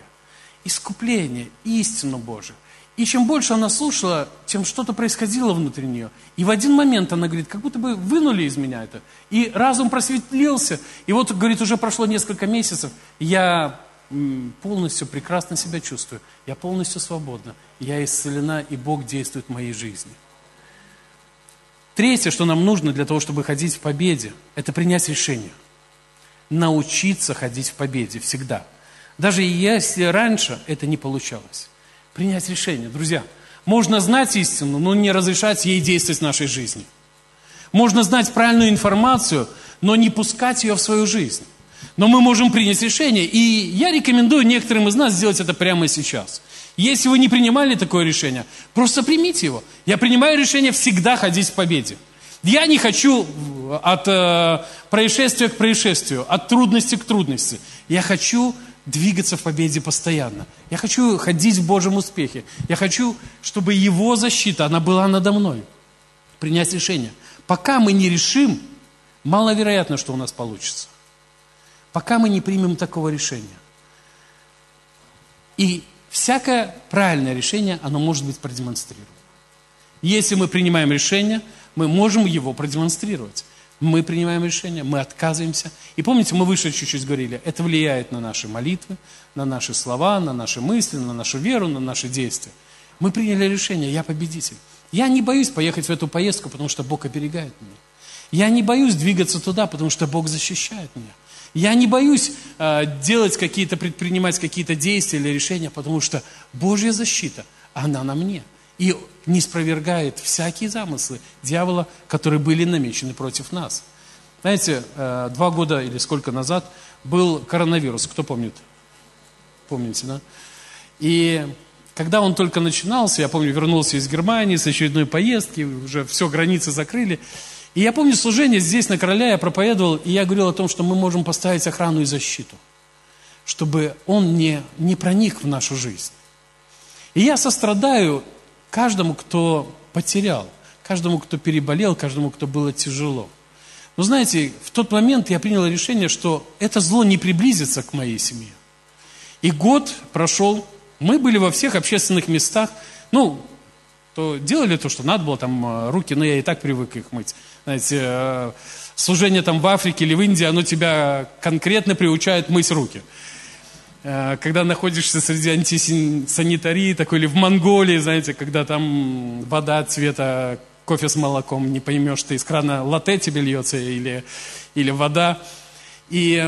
искупление, истину Божию. И чем больше она слушала, тем что-то происходило внутри нее. И в один момент она говорит, как будто бы вынули из меня это. И разум просветлился. И вот, говорит, уже прошло несколько месяцев, я полностью прекрасно себя чувствую. Я полностью свободна. Я исцелена, и Бог действует в моей жизни. Третье, что нам нужно для того, чтобы ходить в победе, это принять решение. Научиться ходить в победе всегда. Даже если раньше это не получалось. Принять решение. Друзья, можно знать истину, но не разрешать ей действовать в нашей жизни. Можно знать правильную информацию, но не пускать ее в свою жизнь. Но мы можем принять решение. И я рекомендую некоторым из нас сделать это прямо сейчас. Если вы не принимали такое решение, просто примите его. Я принимаю решение всегда ходить в победе. Я не хочу от э, происшествия к происшествию, от трудности к трудности. Я хочу двигаться в победе постоянно. Я хочу ходить в Божьем успехе. Я хочу, чтобы Его защита, она была надо мной. Принять решение. Пока мы не решим, маловероятно, что у нас получится пока мы не примем такого решения. И всякое правильное решение, оно может быть продемонстрировано. Если мы принимаем решение, мы можем его продемонстрировать. Мы принимаем решение, мы отказываемся. И помните, мы выше чуть-чуть говорили, это влияет на наши молитвы, на наши слова, на наши мысли, на нашу веру, на наши действия. Мы приняли решение, я победитель. Я не боюсь поехать в эту поездку, потому что Бог оберегает меня. Я не боюсь двигаться туда, потому что Бог защищает меня. Я не боюсь э, делать какие-то, предпринимать какие-то действия или решения, потому что Божья защита, она на мне. И не спровергает всякие замыслы дьявола, которые были намечены против нас. Знаете, э, два года или сколько назад был коронавирус, кто помнит? Помните, да? И когда он только начинался, я помню, вернулся из Германии с очередной поездки, уже все, границы закрыли. И я помню служение здесь, на Короля, я проповедовал, и я говорил о том, что мы можем поставить охрану и защиту, чтобы он не, не проник в нашу жизнь. И я сострадаю каждому, кто потерял, каждому, кто переболел, каждому, кто было тяжело. Но знаете, в тот момент я принял решение, что это зло не приблизится к моей семье. И год прошел, мы были во всех общественных местах, ну, то делали то, что надо было, там э, руки, но я и так привык их мыть. Знаете, э, служение там в Африке или в Индии, оно тебя конкретно приучает мыть руки. Э, когда находишься среди антисанитарии, такой или в Монголии, знаете, когда там вода цвета кофе с молоком, не поймешь, ты из крана латте тебе льется или, или вода. И,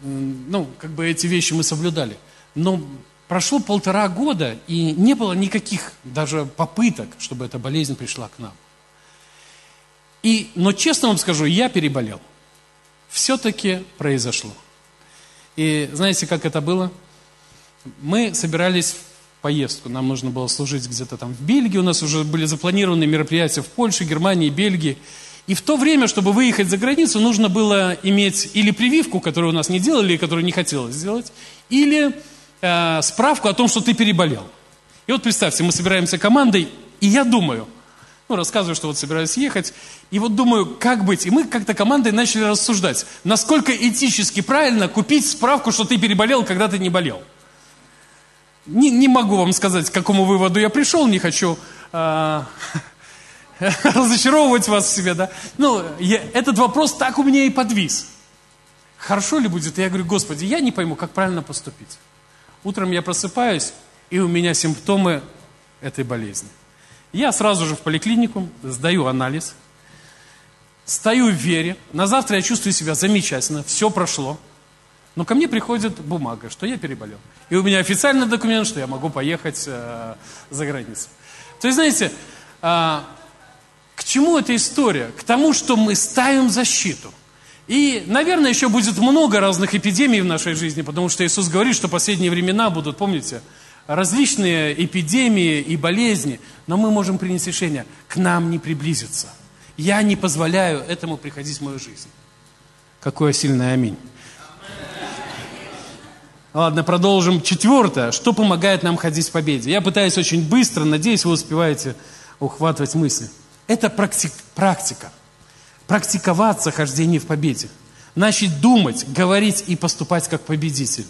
ну, как бы эти вещи мы соблюдали. Но Прошло полтора года, и не было никаких даже попыток, чтобы эта болезнь пришла к нам. И, но честно вам скажу, я переболел. Все-таки произошло. И знаете, как это было? Мы собирались в поездку. Нам нужно было служить где-то там в Бельгии. У нас уже были запланированы мероприятия в Польше, Германии, Бельгии. И в то время, чтобы выехать за границу, нужно было иметь или прививку, которую у нас не делали, и которую не хотелось сделать, или э, справку о том, что ты переболел. И вот представьте, мы собираемся командой, и я думаю, ну, рассказываю, что вот собираюсь ехать, и вот думаю, как быть. И мы как-то командой начали рассуждать, насколько этически правильно купить справку, что ты переболел, когда ты не болел. Не, не могу вам сказать, к какому выводу я пришел, не хочу э, разочаровывать вас в себе, да. Ну, я, этот вопрос так у меня и подвис. хорошо ли будет? Я говорю, Господи, я не пойму, как правильно поступить. Утром я просыпаюсь, и у меня симптомы этой болезни. Я сразу же в поликлинику, сдаю анализ, стою в вере. На завтра я чувствую себя замечательно, все прошло. Но ко мне приходит бумага, что я переболел. И у меня официальный документ, что я могу поехать э, за границу. То есть, знаете, э, к чему эта история? К тому, что мы ставим защиту. И, наверное, еще будет много разных эпидемий в нашей жизни, потому что Иисус говорит, что последние времена будут, помните, различные эпидемии и болезни, но мы можем принять решение, к нам не приблизиться. Я не позволяю этому приходить в мою жизнь. Какое сильное аминь. Ладно, продолжим. Четвертое. Что помогает нам ходить в победе? Я пытаюсь очень быстро, надеюсь, вы успеваете ухватывать мысли. Это практик, практика. Практиковаться хождение в победе. Начать думать, говорить и поступать как победитель.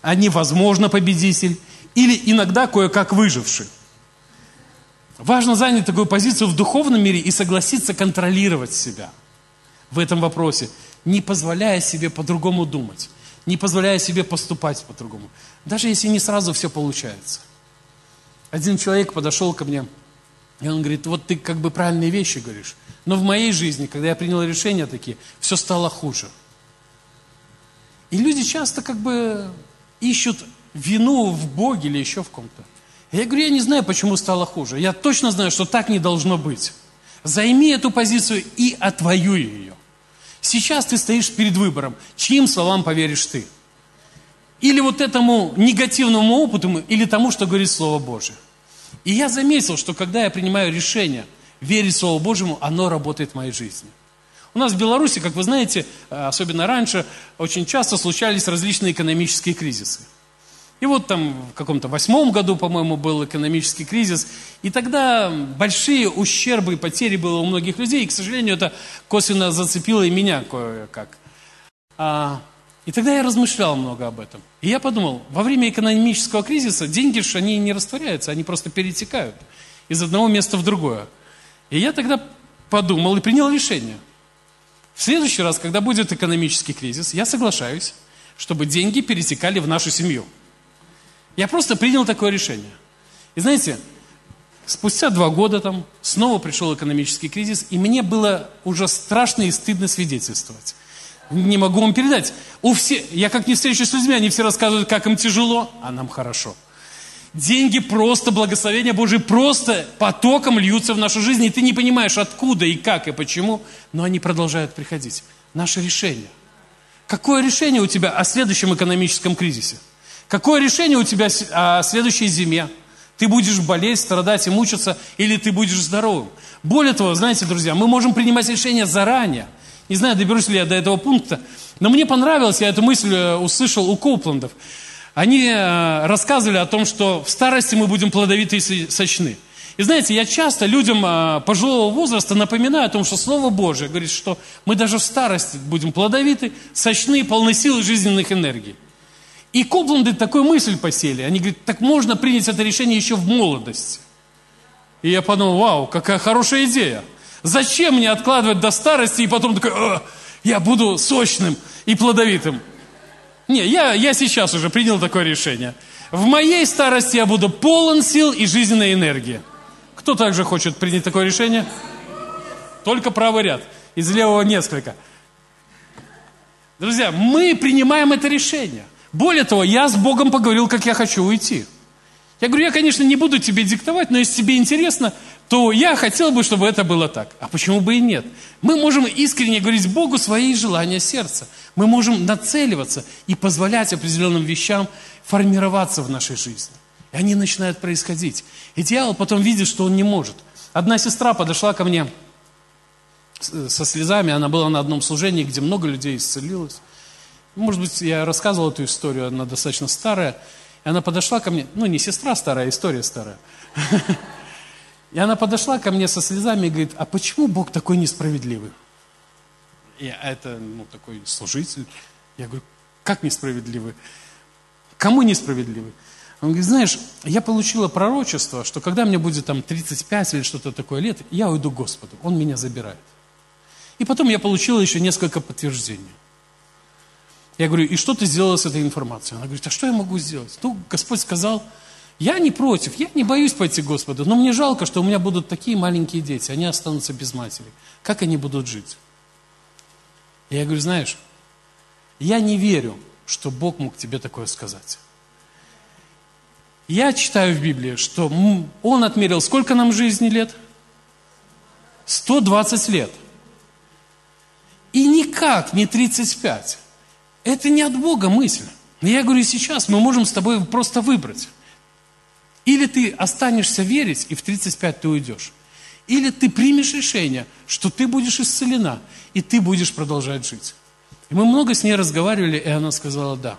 А не возможно победитель или иногда кое-как выживший. Важно занять такую позицию в духовном мире и согласиться контролировать себя в этом вопросе, не позволяя себе по-другому думать не позволяя себе поступать по-другому. Даже если не сразу все получается. Один человек подошел ко мне, и он говорит, вот ты как бы правильные вещи говоришь, но в моей жизни, когда я принял решения такие, все стало хуже. И люди часто как бы ищут вину в Боге или еще в ком-то. Я говорю, я не знаю, почему стало хуже. Я точно знаю, что так не должно быть. Займи эту позицию и отвоюй ее. Сейчас ты стоишь перед выбором, чьим словам поверишь ты. Или вот этому негативному опыту, или тому, что говорит Слово Божие. И я заметил, что когда я принимаю решение верить Слову Божьему, оно работает в моей жизни. У нас в Беларуси, как вы знаете, особенно раньше, очень часто случались различные экономические кризисы. И вот там в каком-то восьмом году, по-моему, был экономический кризис, и тогда большие ущербы и потери было у многих людей, и, к сожалению, это косвенно зацепило и меня кое-как. А, и тогда я размышлял много об этом. И я подумал, во время экономического кризиса деньги же они не растворяются, они просто перетекают из одного места в другое. И я тогда подумал и принял решение. В следующий раз, когда будет экономический кризис, я соглашаюсь, чтобы деньги перетекали в нашу семью – я просто принял такое решение. И знаете, спустя два года там снова пришел экономический кризис, и мне было уже страшно и стыдно свидетельствовать. Не могу вам передать. У все, я как не встречусь с людьми, они все рассказывают, как им тяжело, а нам хорошо. Деньги просто, благословения Божие просто потоком льются в нашу жизнь, и ты не понимаешь, откуда и как и почему, но они продолжают приходить. Наше решение. Какое решение у тебя о следующем экономическом кризисе? Какое решение у тебя о следующей зиме? Ты будешь болеть, страдать и мучиться, или ты будешь здоровым? Более того, знаете, друзья, мы можем принимать решения заранее. Не знаю, доберусь ли я до этого пункта, но мне понравилось, я эту мысль э, услышал у Коупландов. Они э, рассказывали о том, что в старости мы будем плодовиты и сочны. И знаете, я часто людям э, пожилого возраста напоминаю о том, что Слово Божие говорит, что мы даже в старости будем плодовиты, сочны, полны сил и жизненных энергий. И Копланды такую мысль посели. Они говорят, так можно принять это решение еще в молодости. И я подумал, вау, какая хорошая идея. Зачем мне откладывать до старости и потом такой, «А, я буду сочным и плодовитым. Не, я, я сейчас уже принял такое решение. В моей старости я буду полон сил и жизненной энергии. Кто также хочет принять такое решение? Только правый ряд. Из левого несколько. Друзья, мы принимаем это решение – более того, я с Богом поговорил, как я хочу уйти. Я говорю, я, конечно, не буду тебе диктовать, но если тебе интересно, то я хотел бы, чтобы это было так. А почему бы и нет? Мы можем искренне говорить Богу свои желания сердца. Мы можем нацеливаться и позволять определенным вещам формироваться в нашей жизни. И они начинают происходить. И дьявол потом видит, что он не может. Одна сестра подошла ко мне со слезами, она была на одном служении, где много людей исцелилось. Может быть, я рассказывал эту историю, она достаточно старая. И она подошла ко мне, ну, не сестра старая, а история старая. И она подошла ко мне со слезами и говорит, а почему Бог такой несправедливый? И это, ну, такой служитель. Я говорю, как несправедливый? Кому несправедливый? Он говорит, знаешь, я получила пророчество, что когда мне будет там 35 или что-то такое лет, я уйду к Господу, Он меня забирает. И потом я получила еще несколько подтверждений. Я говорю, и что ты сделала с этой информацией? Она говорит, а что я могу сделать? Ну, Господь сказал, я не против, я не боюсь пойти к Господу, но мне жалко, что у меня будут такие маленькие дети, они останутся без матери. Как они будут жить? я говорю, знаешь, я не верю, что Бог мог тебе такое сказать. Я читаю в Библии, что Он отмерил сколько нам жизни лет? 120 лет. И никак не 35. Это не от Бога мысль. Я говорю, сейчас мы можем с тобой просто выбрать. Или ты останешься верить, и в 35 ты уйдешь. Или ты примешь решение, что ты будешь исцелена, и ты будешь продолжать жить. И мы много с ней разговаривали, и она сказала, да,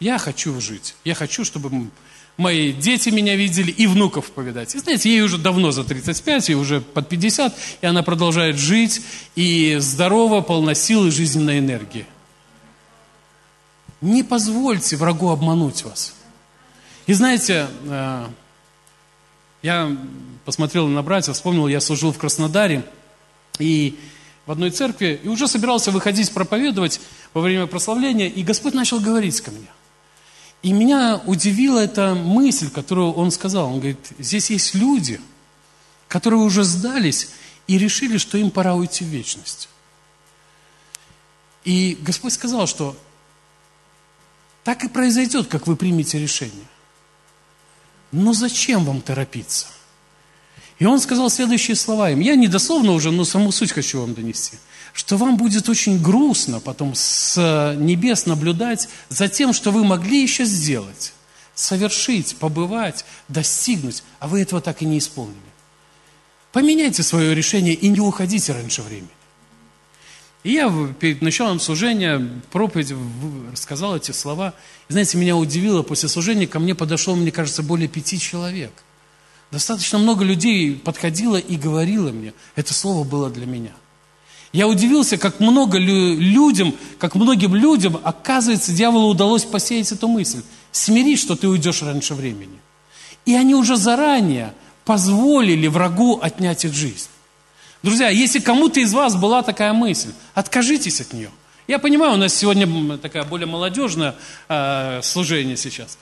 я хочу жить. Я хочу, чтобы мои дети меня видели и внуков повидать. И знаете, ей уже давно за 35, ей уже под 50, и она продолжает жить, и здорово, полна сил и жизненной энергии. Не позвольте врагу обмануть вас. И знаете, э, я посмотрел на братьев, вспомнил, я служил в Краснодаре, и в одной церкви, и уже собирался выходить проповедовать во время прославления, и Господь начал говорить ко мне. И меня удивила эта мысль, которую он сказал. Он говорит, здесь есть люди, которые уже сдались и решили, что им пора уйти в вечность. И Господь сказал, что так и произойдет, как вы примете решение. Но зачем вам торопиться? И он сказал следующие слова им. Я не дословно уже, но саму суть хочу вам донести. Что вам будет очень грустно потом с небес наблюдать за тем, что вы могли еще сделать. Совершить, побывать, достигнуть, а вы этого так и не исполнили. Поменяйте свое решение и не уходите раньше времени. И я перед началом служения проповедь рассказал эти слова. И знаете, меня удивило, после служения ко мне подошло, мне кажется, более пяти человек. Достаточно много людей подходило и говорило мне. Это слово было для меня. Я удивился, как много людям, как многим людям, оказывается, дьяволу удалось посеять эту мысль. Смирись, что ты уйдешь раньше времени. И они уже заранее позволили врагу отнять их жизнь. Друзья, если кому-то из вас была такая мысль, откажитесь от нее. Я понимаю, у нас сегодня такая более молодежное э, служение сейчас.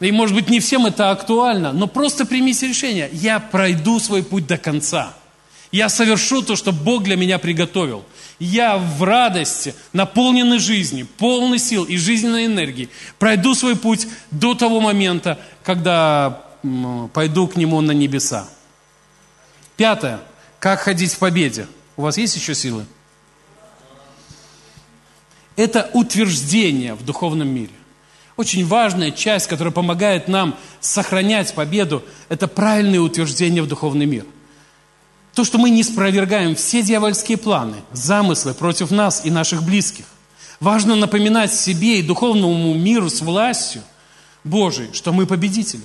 И, может быть, не всем это актуально, но просто примите решение. Я пройду свой путь до конца. Я совершу то, что Бог для меня приготовил. Я в радости, наполненной жизнью, полный сил и жизненной энергии, пройду свой путь до того момента, когда пойду к Нему на небеса. Пятое. Как ходить в победе? У вас есть еще силы? Это утверждение в духовном мире. Очень важная часть, которая помогает нам сохранять победу, это правильное утверждение в духовный мир. То, что мы не спровергаем все дьявольские планы, замыслы против нас и наших близких. Важно напоминать себе и духовному миру с властью Божией, что мы победители.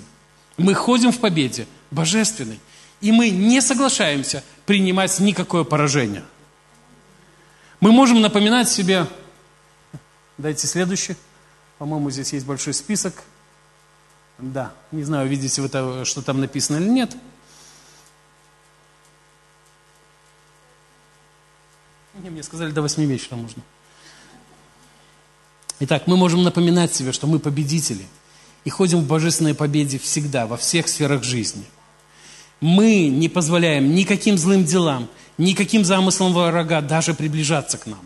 Мы ходим в победе, божественной, и мы не соглашаемся принимать никакое поражение. Мы можем напоминать себе, дайте следующий, по-моему, здесь есть большой список. Да, не знаю, видите вы, это, что там написано или нет. Не, мне сказали, до 8 вечера можно. Итак, мы можем напоминать себе, что мы победители и ходим в божественной победе всегда, во всех сферах жизни – мы не позволяем никаким злым делам, никаким замыслам врага даже приближаться к нам.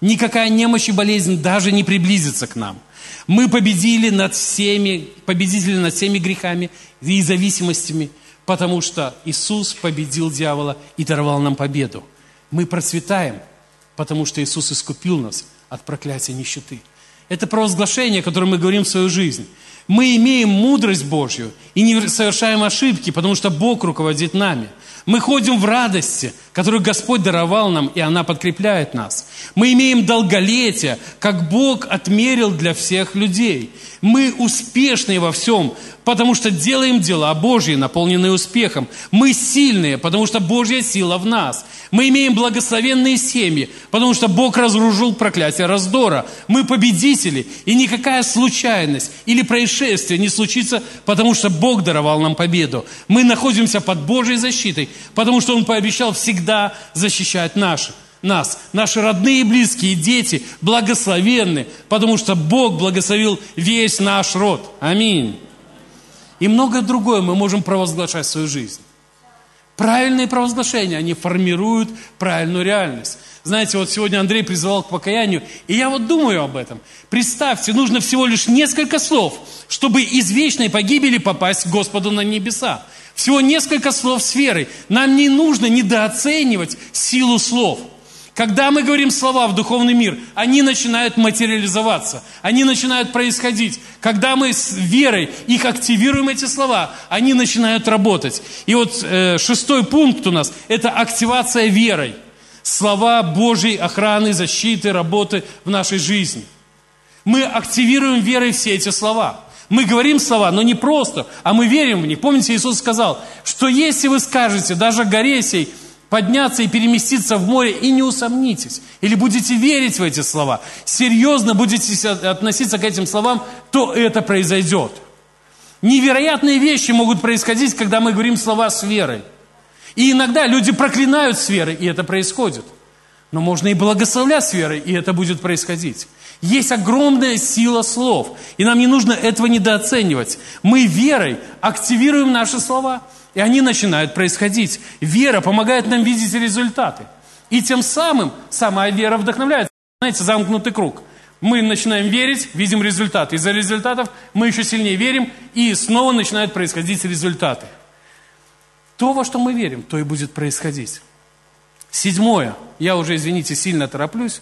Никакая немощь и болезнь даже не приблизится к нам. Мы победили над всеми, победители над всеми грехами и зависимостями, потому что Иисус победил дьявола и даровал нам победу. Мы процветаем, потому что Иисус искупил нас от проклятия нищеты. Это провозглашение, которое мы говорим в свою жизнь мы имеем мудрость Божью и не совершаем ошибки, потому что Бог руководит нами. Мы ходим в радости, которую Господь даровал нам, и она подкрепляет нас. Мы имеем долголетие, как Бог отмерил для всех людей. Мы успешные во всем, потому что делаем дела Божьи, наполненные успехом. Мы сильные, потому что Божья сила в нас. Мы имеем благословенные семьи, потому что Бог разоружил проклятие раздора. Мы победители, и никакая случайность или происшествие не случится, потому что Бог даровал нам победу. Мы находимся под Божьей защитой, потому что Он пообещал всегда защищать наших. нас. Наши родные, близкие, дети благословенны, потому что Бог благословил весь наш род. Аминь. И многое другое мы можем провозглашать в свою жизнь. Правильные провозглашения, они формируют правильную реальность. Знаете, вот сегодня Андрей призывал к покаянию, и я вот думаю об этом. Представьте, нужно всего лишь несколько слов, чтобы из вечной погибели попасть к Господу на небеса. Всего несколько слов с верой. Нам не нужно недооценивать силу слов. Когда мы говорим слова в духовный мир, они начинают материализоваться, они начинают происходить. Когда мы с верой их активируем, эти слова, они начинают работать. И вот э, шестой пункт у нас – это активация верой – слова Божьей охраны, защиты, работы в нашей жизни. Мы активируем верой все эти слова. Мы говорим слова, но не просто, а мы верим в них. Помните, Иисус сказал, что если вы скажете, даже горе сей, подняться и переместиться в море, и не усомнитесь, или будете верить в эти слова, серьезно будете относиться к этим словам, то это произойдет. Невероятные вещи могут происходить, когда мы говорим слова с верой. И иногда люди проклинают с верой, и это происходит. Но можно и благословлять с верой, и это будет происходить. Есть огромная сила слов, и нам не нужно этого недооценивать. Мы верой активируем наши слова, и они начинают происходить. Вера помогает нам видеть результаты. И тем самым сама вера вдохновляет. Знаете, замкнутый круг. Мы начинаем верить, видим результаты. Из-за результатов мы еще сильнее верим, и снова начинают происходить результаты. То, во что мы верим, то и будет происходить. Седьмое. Я уже, извините, сильно тороплюсь.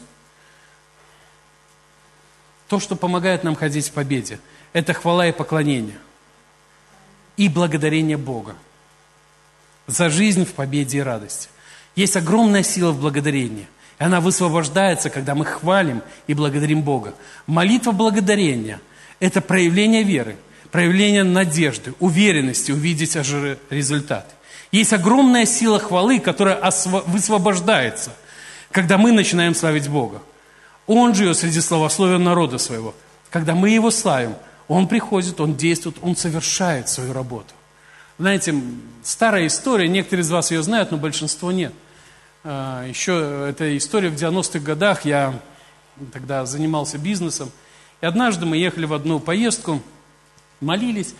То, что помогает нам ходить в победе, это хвала и поклонение. И благодарение Бога за жизнь в победе и радости. Есть огромная сила в благодарении. И она высвобождается, когда мы хвалим и благодарим Бога. Молитва благодарения – это проявление веры, проявление надежды, уверенности увидеть результаты. Есть огромная сила хвалы, которая высвобождается, когда мы начинаем славить Бога. Он живет среди словословия народа своего. Когда мы Его славим, Он приходит, Он действует, Он совершает свою работу. Знаете, старая история, некоторые из вас ее знают, но большинство нет. А, Еще эта история в 90-х годах, я тогда занимался бизнесом, и однажды мы ехали в одну поездку, молились,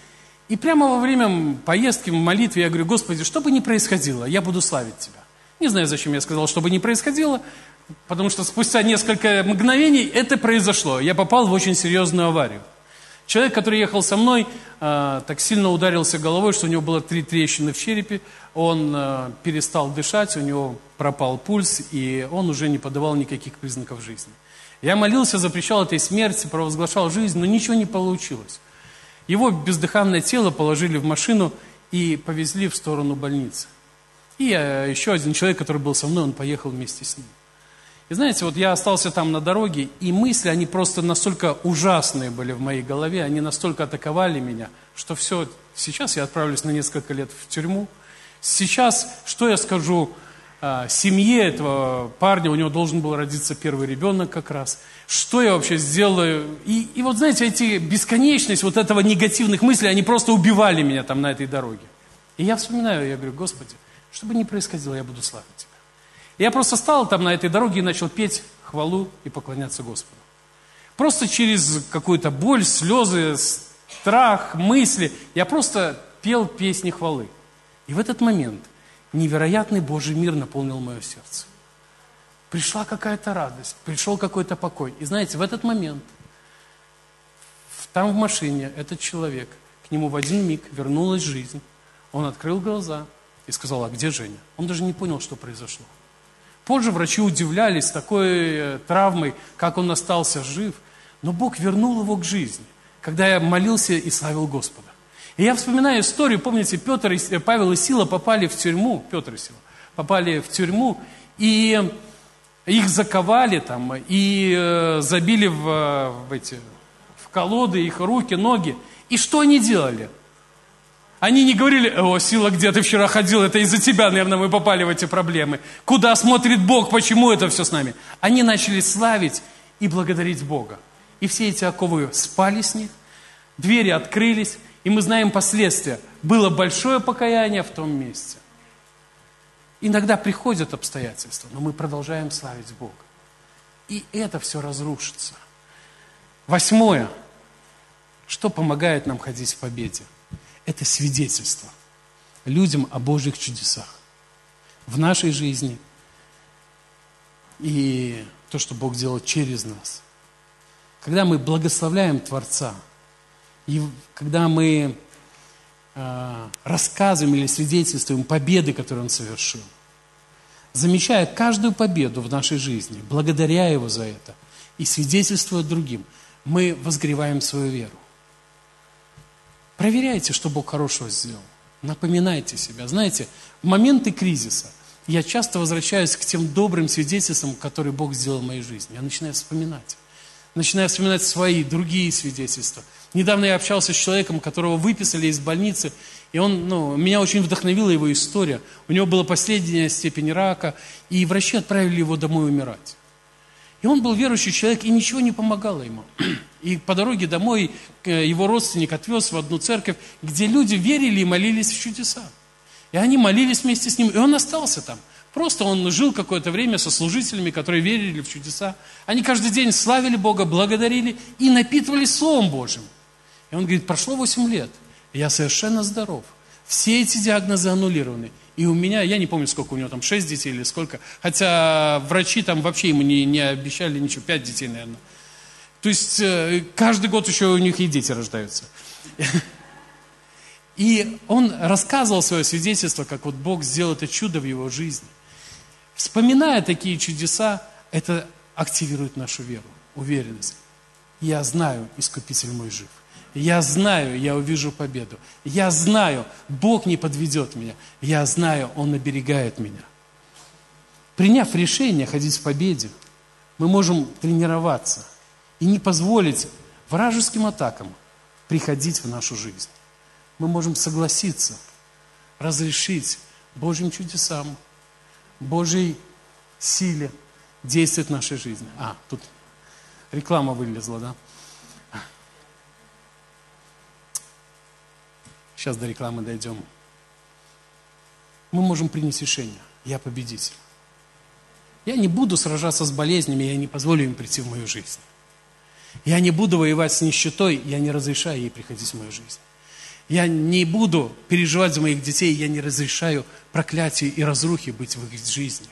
и прямо во время поездки в молитве я говорю, Господи, что бы ни происходило, я буду славить Тебя. Не знаю, зачем я сказал, что бы ни происходило, потому что спустя несколько мгновений это произошло. Я попал в очень серьезную аварию. Человек, который ехал со мной, э, так сильно ударился головой, что у него было три трещины в черепе. Он э, перестал дышать, у него пропал пульс, и он уже не подавал никаких признаков жизни. Я молился, запрещал этой смерти, провозглашал жизнь, но ничего не получилось. Его бездыханное тело положили в машину и повезли в сторону больницы. И э, еще один человек, который был со мной, он поехал вместе с ним. И знаете, вот я остался там на дороге, и мысли, они просто настолько ужасные были в моей голове, они настолько атаковали меня, что все, сейчас я отправлюсь на несколько лет в тюрьму. Сейчас, что я скажу а, семье этого парня, у него должен был родиться первый ребенок как раз. Что я вообще сделаю? И, и вот знаете, эти бесконечность вот этого негативных мыслей, они просто убивали меня там на этой дороге. И я вспоминаю, я говорю, Господи, что бы ни происходило, я буду славить я просто стал там на этой дороге и начал петь хвалу и поклоняться Господу. Просто через какую-то боль, слезы, страх, мысли, я просто пел песни хвалы. И в этот момент – невероятный Божий мир наполнил мое сердце. Пришла какая-то радость, пришел какой-то покой. И знаете, в этот момент, там в машине этот человек, к нему в один миг вернулась жизнь. Он открыл глаза и сказал, а где Женя? Он даже не понял, что произошло. Позже врачи удивлялись такой э, травмой, как он остался жив. Но Бог вернул его к жизни, когда я молился и славил Господа. И я вспоминаю историю, помните, Петр э, Павел и Сила попали в тюрьму, Петр и Сила, попали в тюрьму, и их заковали там, и э, забили в, в эти, в колоды, их руки, ноги. И что они делали? Они не говорили, о, Сила, где ты вчера ходил, это из-за тебя, наверное, мы попали в эти проблемы. Куда смотрит Бог, почему это все с нами? Они начали славить и благодарить Бога. И все эти оковы спали с них, двери открылись, и мы знаем последствия. Было большое покаяние в том месте. Иногда приходят обстоятельства, но мы продолжаем славить Бога. И это все разрушится. Восьмое. Что помогает нам ходить в победе? Это свидетельство людям о Божьих чудесах в нашей жизни и то, что Бог делает через нас. Когда мы благословляем Творца, и когда мы э, рассказываем или свидетельствуем победы, которые Он совершил, замечая каждую победу в нашей жизни, благодаря Его за это и свидетельствуя другим, мы возгреваем свою веру. Проверяйте, что Бог хорошего сделал. Напоминайте себя. Знаете, в моменты кризиса я часто возвращаюсь к тем добрым свидетельствам, которые Бог сделал в моей жизни. Я начинаю вспоминать. Начинаю вспоминать свои, другие свидетельства. Недавно я общался с человеком, которого выписали из больницы, и он, ну, меня очень вдохновила его история. У него была последняя степень рака, и врачи отправили его домой умирать. И он был верующий человек, и ничего не помогало ему. И по дороге домой э, его родственник отвез в одну церковь, где люди верили и молились в чудеса. И они молились вместе с ним, и он остался там. Просто он жил какое-то время со служителями, которые верили в чудеса. Они каждый день славили Бога, благодарили и напитывались Словом Божьим. И он говорит, прошло 8 лет, я совершенно здоров. Все эти диагнозы аннулированы. И у меня, я не помню, сколько у него там, 6 детей или сколько. Хотя врачи там вообще ему не, не обещали ничего, 5 детей, наверное. То есть э, каждый год еще у них и дети рождаются. И он рассказывал свое свидетельство, как вот Бог сделал это чудо в его жизни. Вспоминая такие чудеса, это активирует нашу веру, уверенность. Я знаю, Искупитель мой жив. Я знаю, я увижу победу. Я знаю, Бог не подведет меня. Я знаю, Он оберегает меня. Приняв решение ходить в победе, мы можем тренироваться и не позволить вражеским атакам приходить в нашу жизнь мы можем согласиться, разрешить Божьим чудесам, Божьей силе действовать в нашей жизни. А, тут реклама вылезла, да? Сейчас до рекламы дойдем. Мы можем принять решение. Я победитель. Я не буду сражаться с болезнями, я не позволю им прийти в мою жизнь. Я не буду воевать с нищетой, я не разрешаю ей приходить в мою жизнь. Я не буду переживать за моих детей, я не разрешаю проклятию и разрухи быть в их жизни.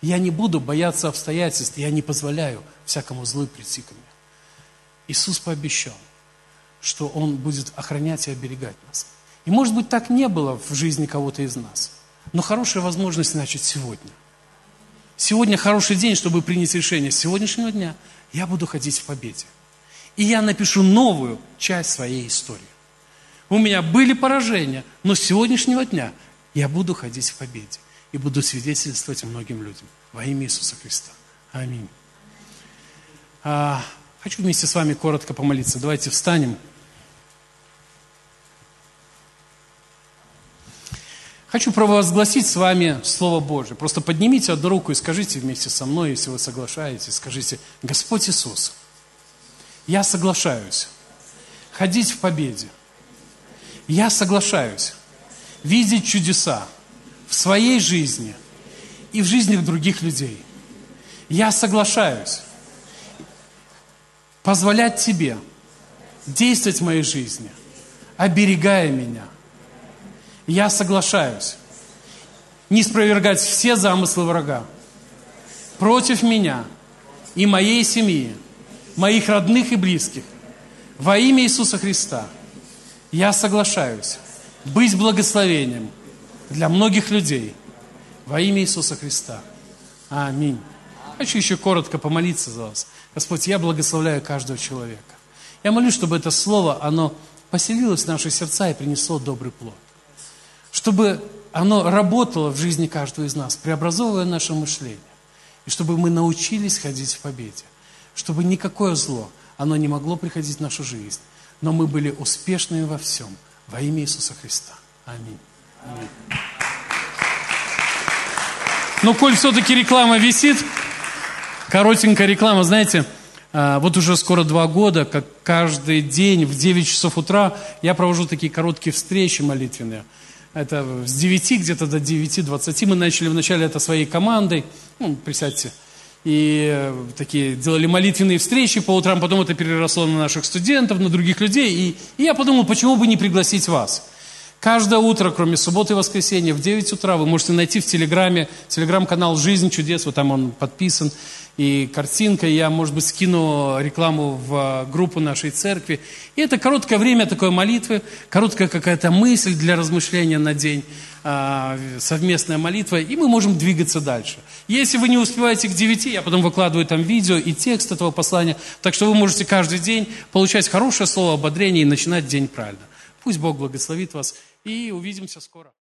Я не буду бояться обстоятельств, я не позволяю всякому злу прийти ко мне. Иисус пообещал, что Он будет охранять и оберегать нас. И может быть так не было в жизни кого-то из нас, но хорошая возможность начать сегодня. Сегодня хороший день, чтобы принять решение. С сегодняшнего дня я буду ходить в победе. И я напишу новую часть своей истории. У меня были поражения, но с сегодняшнего дня я буду ходить в победе и буду свидетельствовать многим людям во имя Иисуса Христа. Аминь. А, хочу вместе с вами коротко помолиться. Давайте встанем. Хочу провозгласить с вами Слово Божие. Просто поднимите одну руку и скажите вместе со мной, если вы соглашаетесь, скажите, Господь Иисус, я соглашаюсь ходить в победе – я соглашаюсь видеть чудеса в своей жизни и в жизнях других людей. Я соглашаюсь позволять Тебе действовать в моей жизни, оберегая меня. Я соглашаюсь не спровергать все замыслы врага против меня и моей семьи, моих родных и близких во имя Иисуса Христа – я соглашаюсь быть благословением для многих людей во имя Иисуса Христа. Аминь. Хочу еще коротко помолиться за вас. Господь, я благословляю каждого человека. Я молюсь, чтобы это слово, оно поселилось в наши сердца и принесло добрый плод. Чтобы оно работало в жизни каждого из нас, преобразовывая наше мышление. И чтобы мы научились ходить в победе. Чтобы никакое зло, оно не могло приходить в нашу жизнь но мы были успешными во всем во имя Иисуса Христа. Аминь. Аминь. Ну, коль все-таки реклама висит, коротенькая реклама, знаете, а, вот уже скоро два года, как каждый день в 9 часов утра я провожу такие короткие встречи молитвенные. Это с 9 где-то до 9.20 мы начали вначале это своей командой. Ну, присядьте. И э, такие делали молитвенные встречи по утрам, потом это переросло на наших студентов, на других людей. И, и я подумал, почему бы не пригласить вас? Каждое утро, кроме субботы и воскресенья, в 9 утра вы можете найти в Телеграме, телеграм-канал «Жизнь чудес», вот там он подписан, и картинка, я, может быть, скину рекламу в группу нашей церкви. И это короткое время такой молитвы, короткая какая-то мысль для размышления на день, а, совместная молитва, и мы можем двигаться дальше. Если вы не успеваете к 9, я потом выкладываю там видео и текст этого послания, так что вы можете каждый день получать хорошее слово ободрения и начинать день правильно. Пусть Бог благословит вас и увидимся скоро.